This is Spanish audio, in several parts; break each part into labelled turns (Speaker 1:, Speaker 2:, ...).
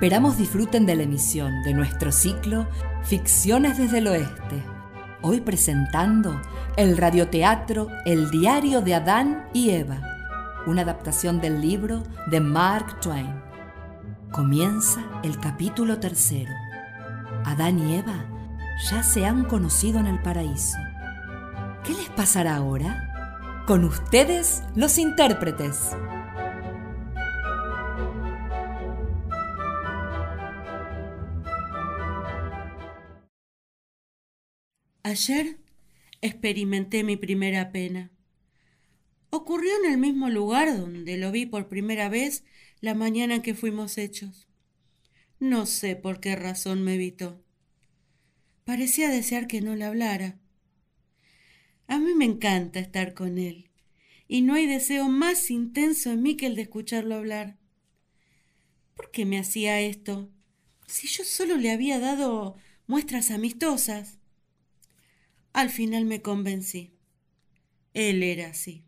Speaker 1: Esperamos disfruten de la emisión de nuestro ciclo Ficciones desde el Oeste. Hoy presentando el radioteatro El diario de Adán y Eva, una adaptación del libro de Mark Twain. Comienza el capítulo tercero. Adán y Eva ya se han conocido en el paraíso. ¿Qué les pasará ahora? Con ustedes, los intérpretes.
Speaker 2: Ayer experimenté mi primera pena. Ocurrió en el mismo lugar donde lo vi por primera vez la mañana en que fuimos hechos. No sé por qué razón me evitó. Parecía desear que no le hablara. A mí me encanta estar con él, y no hay deseo más intenso en mí que el de escucharlo hablar. ¿Por qué me hacía esto? Si yo solo le había dado muestras amistosas. Al final me convencí. Él era así.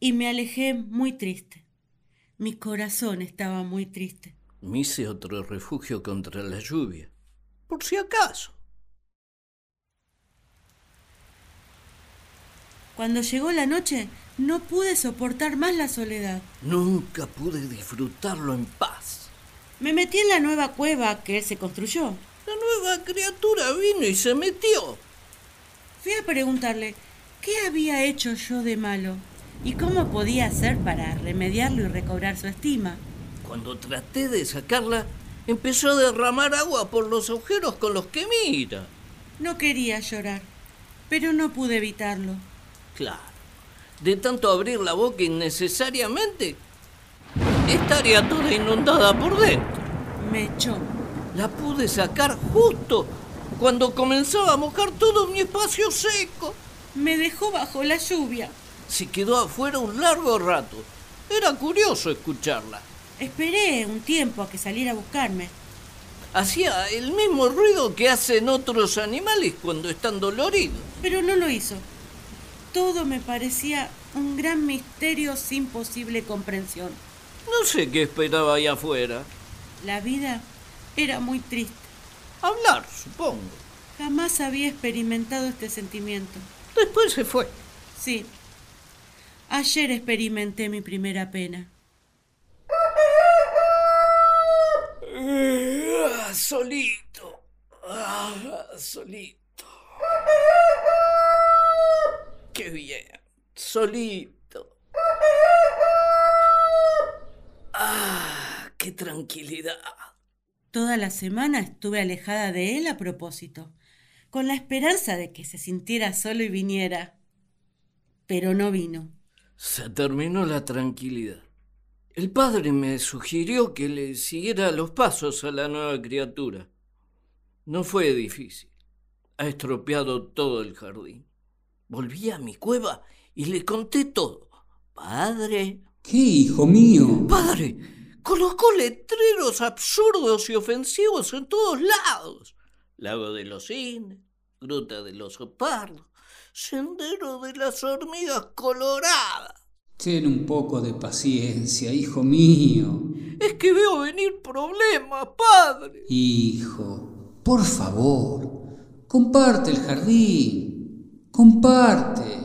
Speaker 2: Y me alejé muy triste. Mi corazón estaba muy triste.
Speaker 3: Me hice otro refugio contra la lluvia, por si acaso.
Speaker 2: Cuando llegó la noche, no pude soportar más la soledad.
Speaker 3: Nunca pude disfrutarlo en paz.
Speaker 2: Me metí en la nueva cueva que él se construyó.
Speaker 3: La nueva criatura vino y se metió.
Speaker 2: Fui a preguntarle qué había hecho yo de malo y cómo podía hacer para remediarlo y recobrar su estima.
Speaker 3: Cuando traté de sacarla, empezó a derramar agua por los agujeros con los que mira.
Speaker 2: No quería llorar, pero no pude evitarlo.
Speaker 3: Claro, de tanto abrir la boca innecesariamente, estaría toda inundada por dentro.
Speaker 2: Me echó.
Speaker 3: La pude sacar justo cuando comenzaba a mojar todo mi espacio seco.
Speaker 2: Me dejó bajo la lluvia.
Speaker 3: Se quedó afuera un largo rato. Era curioso escucharla.
Speaker 2: Esperé un tiempo a que saliera a buscarme.
Speaker 3: Hacía el mismo ruido que hacen otros animales cuando están doloridos.
Speaker 2: Pero no lo hizo. Todo me parecía un gran misterio sin posible comprensión.
Speaker 3: No sé qué esperaba allá afuera.
Speaker 2: La vida era muy triste.
Speaker 3: Hablar, supongo.
Speaker 2: Jamás había experimentado este sentimiento.
Speaker 3: Después se fue.
Speaker 2: Sí. Ayer experimenté mi primera pena.
Speaker 3: Ah, solito. Ah, solito. Qué bien. Solito. Ah, qué tranquilidad.
Speaker 2: Toda la semana estuve alejada de él a propósito, con la esperanza de que se sintiera solo y viniera. Pero no vino.
Speaker 3: Se terminó la tranquilidad. El padre me sugirió que le siguiera los pasos a la nueva criatura. No fue difícil. Ha estropeado todo el jardín. Volví a mi cueva y le conté todo. Padre.
Speaker 4: ¿Qué, hijo mío?
Speaker 3: Padre, colocó letreros absurdos y ofensivos en todos lados. Lago de los cines, Gruta de los Pardos, Sendero de las Hormigas Coloradas.
Speaker 4: Ten un poco de paciencia, hijo mío.
Speaker 3: Es que veo venir problemas, padre.
Speaker 4: Hijo, por favor, comparte el jardín. Comparte.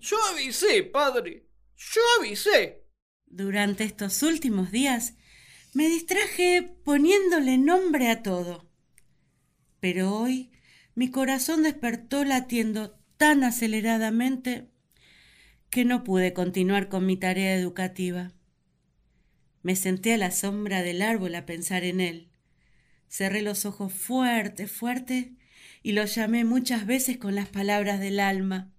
Speaker 3: Yo avisé, padre. Yo avisé.
Speaker 2: Durante estos últimos días me distraje poniéndole nombre a todo. Pero hoy mi corazón despertó latiendo tan aceleradamente que no pude continuar con mi tarea educativa. Me senté a la sombra del árbol a pensar en él. Cerré los ojos fuerte, fuerte, y lo llamé muchas veces con las palabras del alma.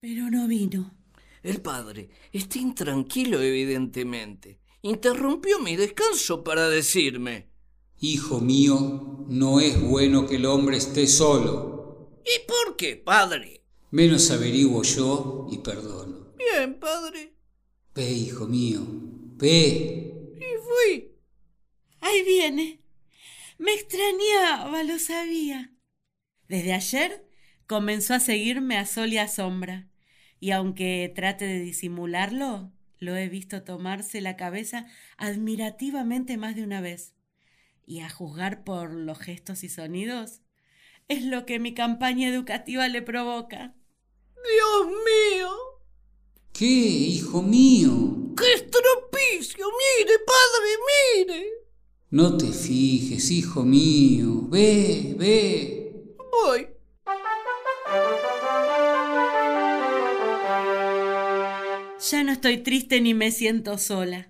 Speaker 2: Pero no vino.
Speaker 3: El padre está intranquilo, evidentemente. Interrumpió mi descanso para decirme.
Speaker 4: Hijo mío, no es bueno que el hombre esté solo.
Speaker 3: ¿Y por qué, padre?
Speaker 4: Menos averiguo yo y perdono.
Speaker 3: Bien, padre.
Speaker 4: Ve, hijo mío, ve.
Speaker 3: Y fui.
Speaker 2: Ahí viene. Me extrañaba, lo sabía. Desde ayer comenzó a seguirme a sol y a sombra, y aunque trate de disimularlo, Lo he visto tomarse la cabeza admirativamente más de una vez. Y a juzgar por los gestos y sonidos, es lo que mi campaña educativa le provoca.
Speaker 3: Dios mío.
Speaker 4: ¿Qué, hijo mío?
Speaker 3: ¡Qué estropicio! Mire, padre, mire.
Speaker 4: No te fijes, hijo mío. Ve, ve.
Speaker 2: Estoy triste ni me siento sola.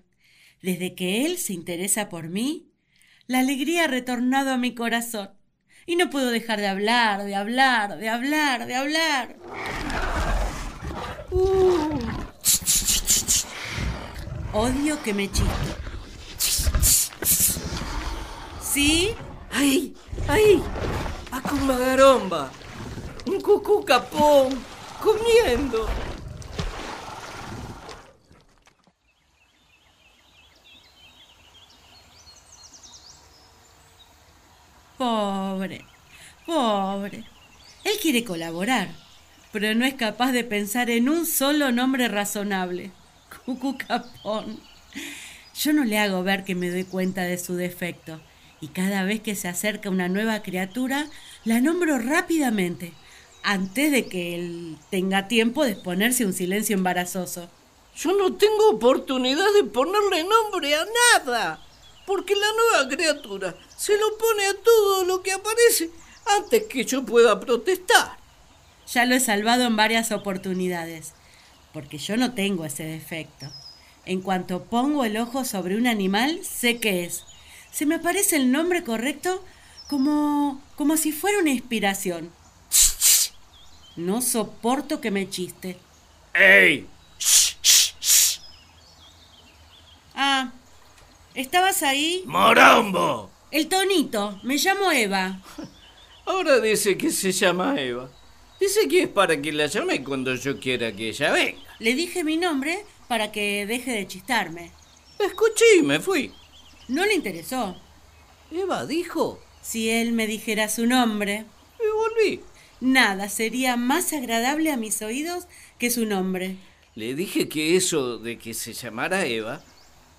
Speaker 2: Desde que él se interesa por mí, la alegría ha retornado a mi corazón. Y no puedo dejar de hablar, de hablar, de hablar, de hablar. Uh. Odio que me chiste. ¿Sí?
Speaker 3: ¡Ahí! ¡Ahí! ¡A con magaromba! ¡Un cucú capón! ¡Comiendo!
Speaker 2: Pobre. Él quiere colaborar, pero no es capaz de pensar en un solo nombre razonable. Cucu Capón. Yo no le hago ver que me doy cuenta de su defecto, y cada vez que se acerca una nueva criatura, la nombro rápidamente, antes de que él tenga tiempo de exponerse un silencio embarazoso.
Speaker 3: Yo no tengo oportunidad de ponerle nombre a nada, porque la nueva criatura se lo pone a todo lo que aparece antes que yo pueda protestar.
Speaker 2: Ya lo he salvado en varias oportunidades, porque yo no tengo ese defecto. En cuanto pongo el ojo sobre un animal, sé qué es. Se me aparece el nombre correcto como como si fuera una inspiración. No soporto que me chiste.
Speaker 3: ¡Ey!
Speaker 2: Ah, ¿estabas ahí?
Speaker 3: ¡Morombo!
Speaker 2: El tonito, me llamo Eva.
Speaker 3: Ahora dice que se llama Eva. Dice que es para que la llame cuando yo quiera que ella venga.
Speaker 2: Le dije mi nombre para que deje de chistarme.
Speaker 3: Escuché y me fui.
Speaker 2: No le interesó.
Speaker 3: Eva dijo
Speaker 2: Si él me dijera su nombre,
Speaker 3: y volví.
Speaker 2: nada sería más agradable a mis oídos que su nombre.
Speaker 3: Le dije que eso de que se llamara Eva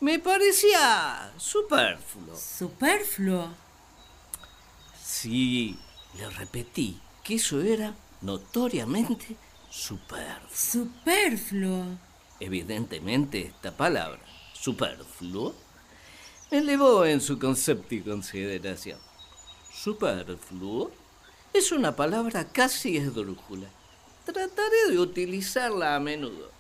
Speaker 3: me parecía superfluo.
Speaker 2: Superfluo.
Speaker 3: Sí, le repetí que eso era notoriamente superfluo.
Speaker 2: Superfluo.
Speaker 3: Evidentemente esta palabra, superfluo, me elevó en su concepto y consideración. Superfluo es una palabra casi esdrújula. Trataré de utilizarla a menudo.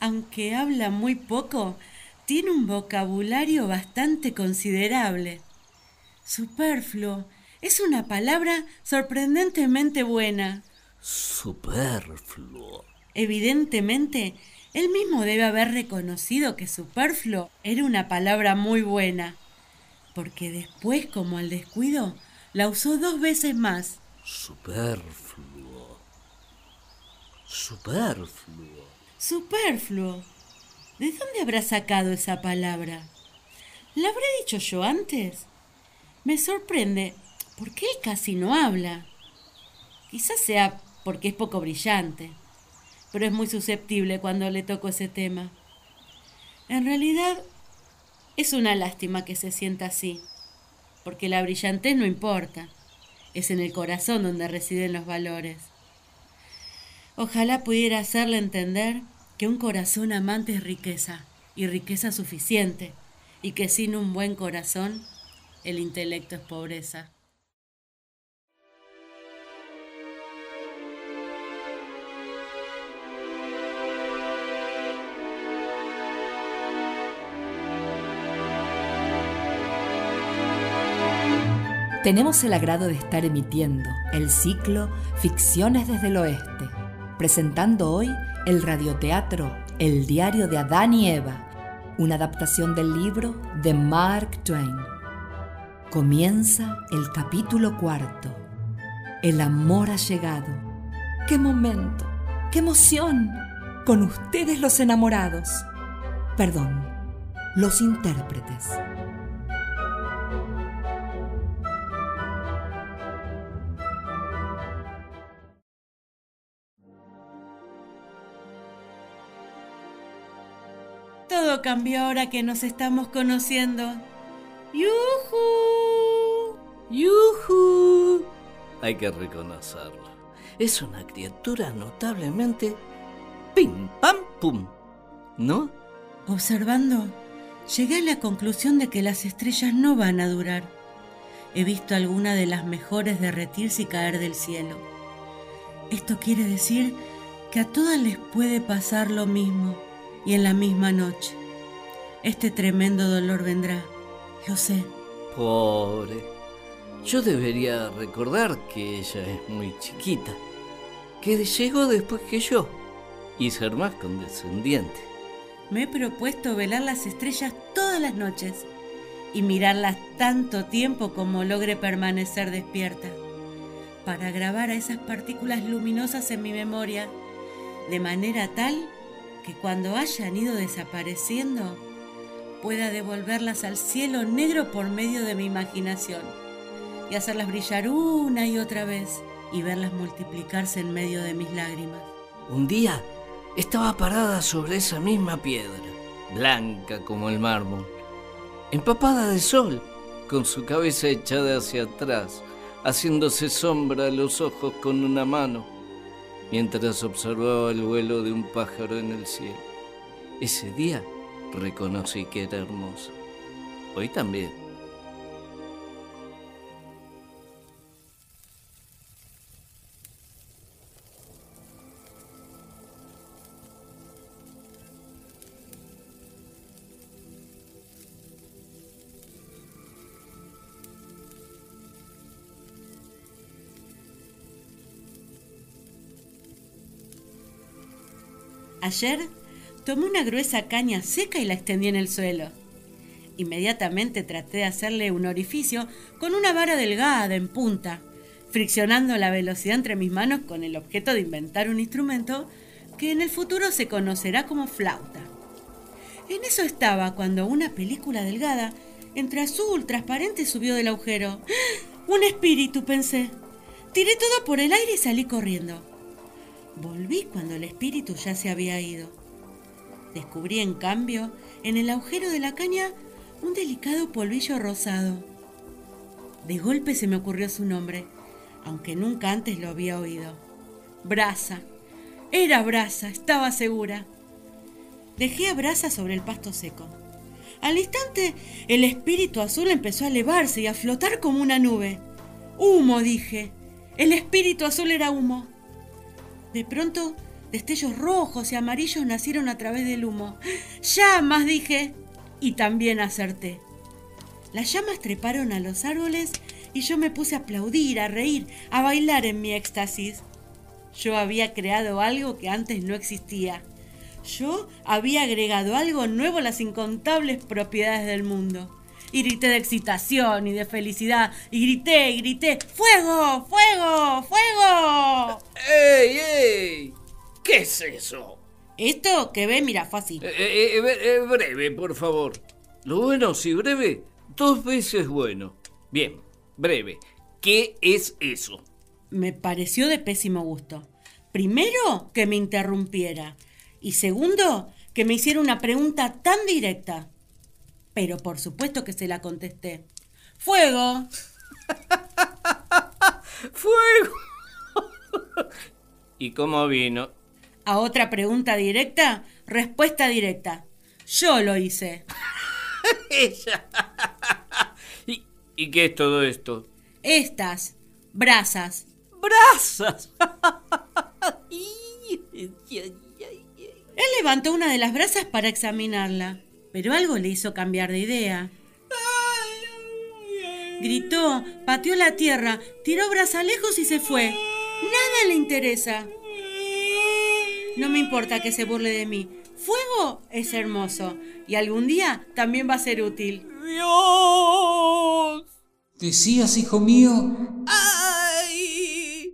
Speaker 2: Aunque habla muy poco, tiene un vocabulario bastante considerable. Superfluo es una palabra sorprendentemente buena.
Speaker 3: Superfluo.
Speaker 2: Evidentemente, él mismo debe haber reconocido que superfluo era una palabra muy buena, porque después, como al descuido, la usó dos veces más.
Speaker 3: Superfluo. Superfluo.
Speaker 2: Superfluo. ¿De dónde habrá sacado esa palabra? ¿La habré dicho yo antes? Me sorprende, porque él casi no habla. Quizás sea porque es poco brillante, pero es muy susceptible cuando le toco ese tema. En realidad, es una lástima que se sienta así, porque la brillantez no importa, es en el corazón donde residen los valores. Ojalá pudiera hacerle entender que un corazón amante es riqueza, y riqueza suficiente, y que sin un buen corazón el intelecto es pobreza.
Speaker 1: Tenemos el agrado de estar emitiendo el ciclo Ficciones desde el Oeste, presentando hoy el radioteatro El diario de Adán y Eva, una adaptación del libro de Mark Twain. Comienza el capítulo cuarto. El amor ha llegado. ¡Qué momento! ¡Qué emoción! Con ustedes los enamorados. Perdón, los intérpretes.
Speaker 2: Todo cambió ahora que nos estamos conociendo. ¡Yujú!
Speaker 3: ¡Yujú! Hay que reconocerlo. Es una criatura notablemente pim, pam, pum. ¿No?
Speaker 2: Observando, llegué a la conclusión de que las estrellas no van a durar. He visto algunas de las mejores derretirse y caer del cielo. Esto quiere decir que a todas les puede pasar lo mismo y en la misma noche. Este tremendo dolor vendrá, lo sé.
Speaker 3: Pobre. Yo debería recordar que ella es muy chiquita, que llegó después que yo y ser más condescendiente.
Speaker 2: Me he propuesto velar las estrellas todas las noches y mirarlas tanto tiempo como logre permanecer despierta, para grabar a esas partículas luminosas en mi memoria, de manera tal que cuando hayan ido desapareciendo, pueda devolverlas al cielo negro por medio de mi imaginación y hacerlas brillar una y otra vez y verlas multiplicarse en medio de mis lágrimas.
Speaker 3: Un día estaba parada sobre esa misma piedra, blanca como el mármol, empapada de sol, con su cabeza echada hacia atrás, haciéndose sombra a los ojos con una mano, mientras observaba el vuelo de un pájaro en el cielo. Ese día reconocí que era hermosa. Hoy también.
Speaker 2: Ayer tomé una gruesa caña seca y la extendí en el suelo. Inmediatamente traté de hacerle un orificio con una vara delgada en punta, friccionando la velocidad entre mis manos con el objeto de inventar un instrumento que en el futuro se conocerá como flauta. En eso estaba cuando una película delgada, entre azul transparente, subió del agujero. ¡Ah! Un espíritu, pensé. Tiré todo por el aire y salí corriendo. Volví cuando el espíritu ya se había ido. Descubrí, en cambio, en el agujero de la caña un delicado polvillo rosado. De golpe se me ocurrió su nombre, aunque nunca antes lo había oído. Brasa. Era Brasa, estaba segura. Dejé a Brasa sobre el pasto seco. Al instante, el espíritu azul empezó a elevarse y a flotar como una nube. Humo, dije. El espíritu azul era humo. De pronto, destellos rojos y amarillos nacieron a través del humo. ¡Llamas! dije. Y también acerté. Las llamas treparon a los árboles y yo me puse a aplaudir, a reír, a bailar en mi éxtasis. Yo había creado algo que antes no existía. Yo había agregado algo nuevo a las incontables propiedades del mundo. Y grité de excitación y de felicidad. Y grité, y grité, ¡Fuego! ¡Fuego! ¡Fuego!
Speaker 3: ¡Ey, ey! ¿Qué es eso?
Speaker 2: Esto que ve, mira, fácil.
Speaker 3: Eh, eh, eh, breve, por favor. Lo bueno, si breve, dos veces bueno. Bien, breve. ¿Qué es eso?
Speaker 2: Me pareció de pésimo gusto. Primero, que me interrumpiera. Y segundo, que me hiciera una pregunta tan directa. Pero por supuesto que se la contesté. ¡Fuego!
Speaker 3: ¡Fuego! ¿Y cómo vino?
Speaker 2: A otra pregunta directa, respuesta directa. Yo lo hice.
Speaker 3: Ella. ¿Y, ¿Y qué es todo esto?
Speaker 2: Estas, brasas.
Speaker 3: ¡Brasas!
Speaker 2: Él levantó una de las brasas para examinarla, pero algo le hizo cambiar de idea. Gritó, pateó la tierra, tiró brasa lejos y se fue. Nada le interesa. No me importa que se burle de mí. Fuego es hermoso y algún día también va a ser útil.
Speaker 3: ¡Dios!
Speaker 4: ¿Decías, hijo mío?
Speaker 3: ¡Ay!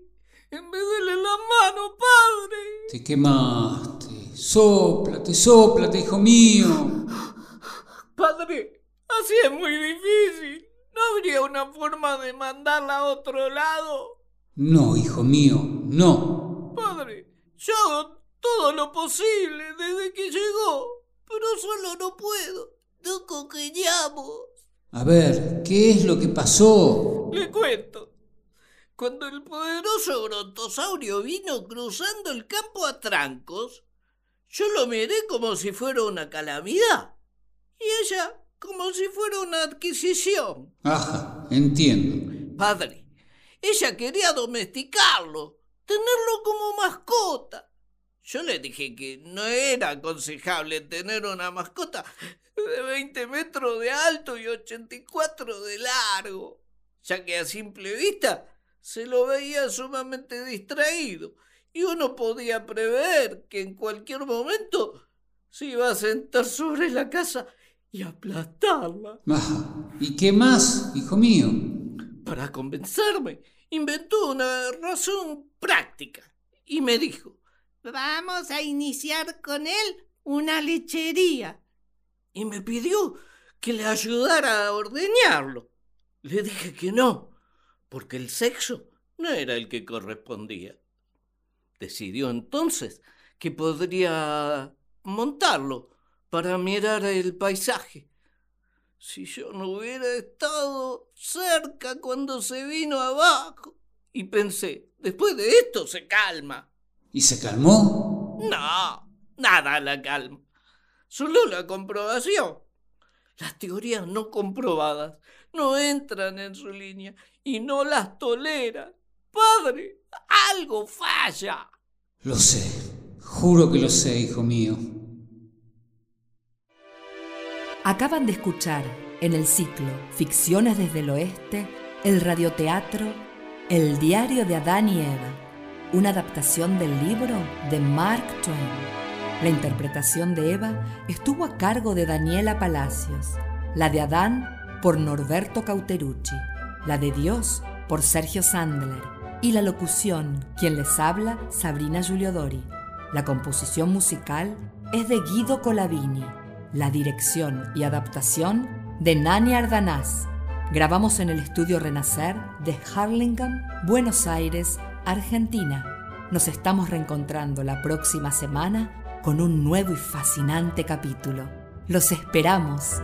Speaker 3: ¡Me duele la mano, padre!
Speaker 4: Te quemaste. Sóplate, sóplate, hijo mío.
Speaker 3: Padre, así es muy difícil. ¿No habría una forma de mandarla a otro lado?
Speaker 4: No, hijo mío, no.
Speaker 3: Padre, yo hago todo lo posible desde que llegó, pero solo no puedo. No congeniamos.
Speaker 4: A ver, ¿qué es lo que pasó?
Speaker 3: Le cuento. Cuando el poderoso brontosaurio vino cruzando el campo a trancos, yo lo miré como si fuera una calamidad. Y ella como si fuera una adquisición.
Speaker 4: Ajá, entiendo.
Speaker 3: Padre, ella quería domesticarlo, tenerlo como mascota. Yo le dije que no era aconsejable tener una mascota de 20 metros de alto y 84 de largo, ya que a simple vista se lo veía sumamente distraído y uno podía prever que en cualquier momento se iba a sentar sobre la casa y aplastarla.
Speaker 4: ¿Y qué más, hijo mío?
Speaker 3: Para convencerme, inventó una razón práctica y me dijo, vamos a iniciar con él una lechería. Y me pidió que le ayudara a ordeñarlo. Le dije que no, porque el sexo no era el que correspondía. Decidió entonces que podría montarlo para mirar el paisaje. Si yo no hubiera estado cerca cuando se vino abajo. Y pensé, después de esto se calma.
Speaker 4: ¿Y se calmó?
Speaker 3: No, nada la calma. Solo la comprobación. Las teorías no comprobadas no entran en su línea y no las tolera. Padre, algo falla.
Speaker 4: Lo sé, juro que lo sé, hijo mío.
Speaker 1: Acaban de escuchar en el ciclo Ficciones desde el Oeste el radioteatro El diario de Adán y Eva, una adaptación del libro de Mark Twain. La interpretación de Eva estuvo a cargo de Daniela Palacios, la de Adán por Norberto Cauterucci, la de Dios por Sergio Sandler y la locución, quien les habla, Sabrina Giuliodori. La composición musical es de Guido Colavini la dirección y adaptación de Nani Ardanaz. Grabamos en el estudio Renacer de Harlingen, Buenos Aires, Argentina. Nos estamos reencontrando la próxima semana con un nuevo y fascinante capítulo. Los esperamos.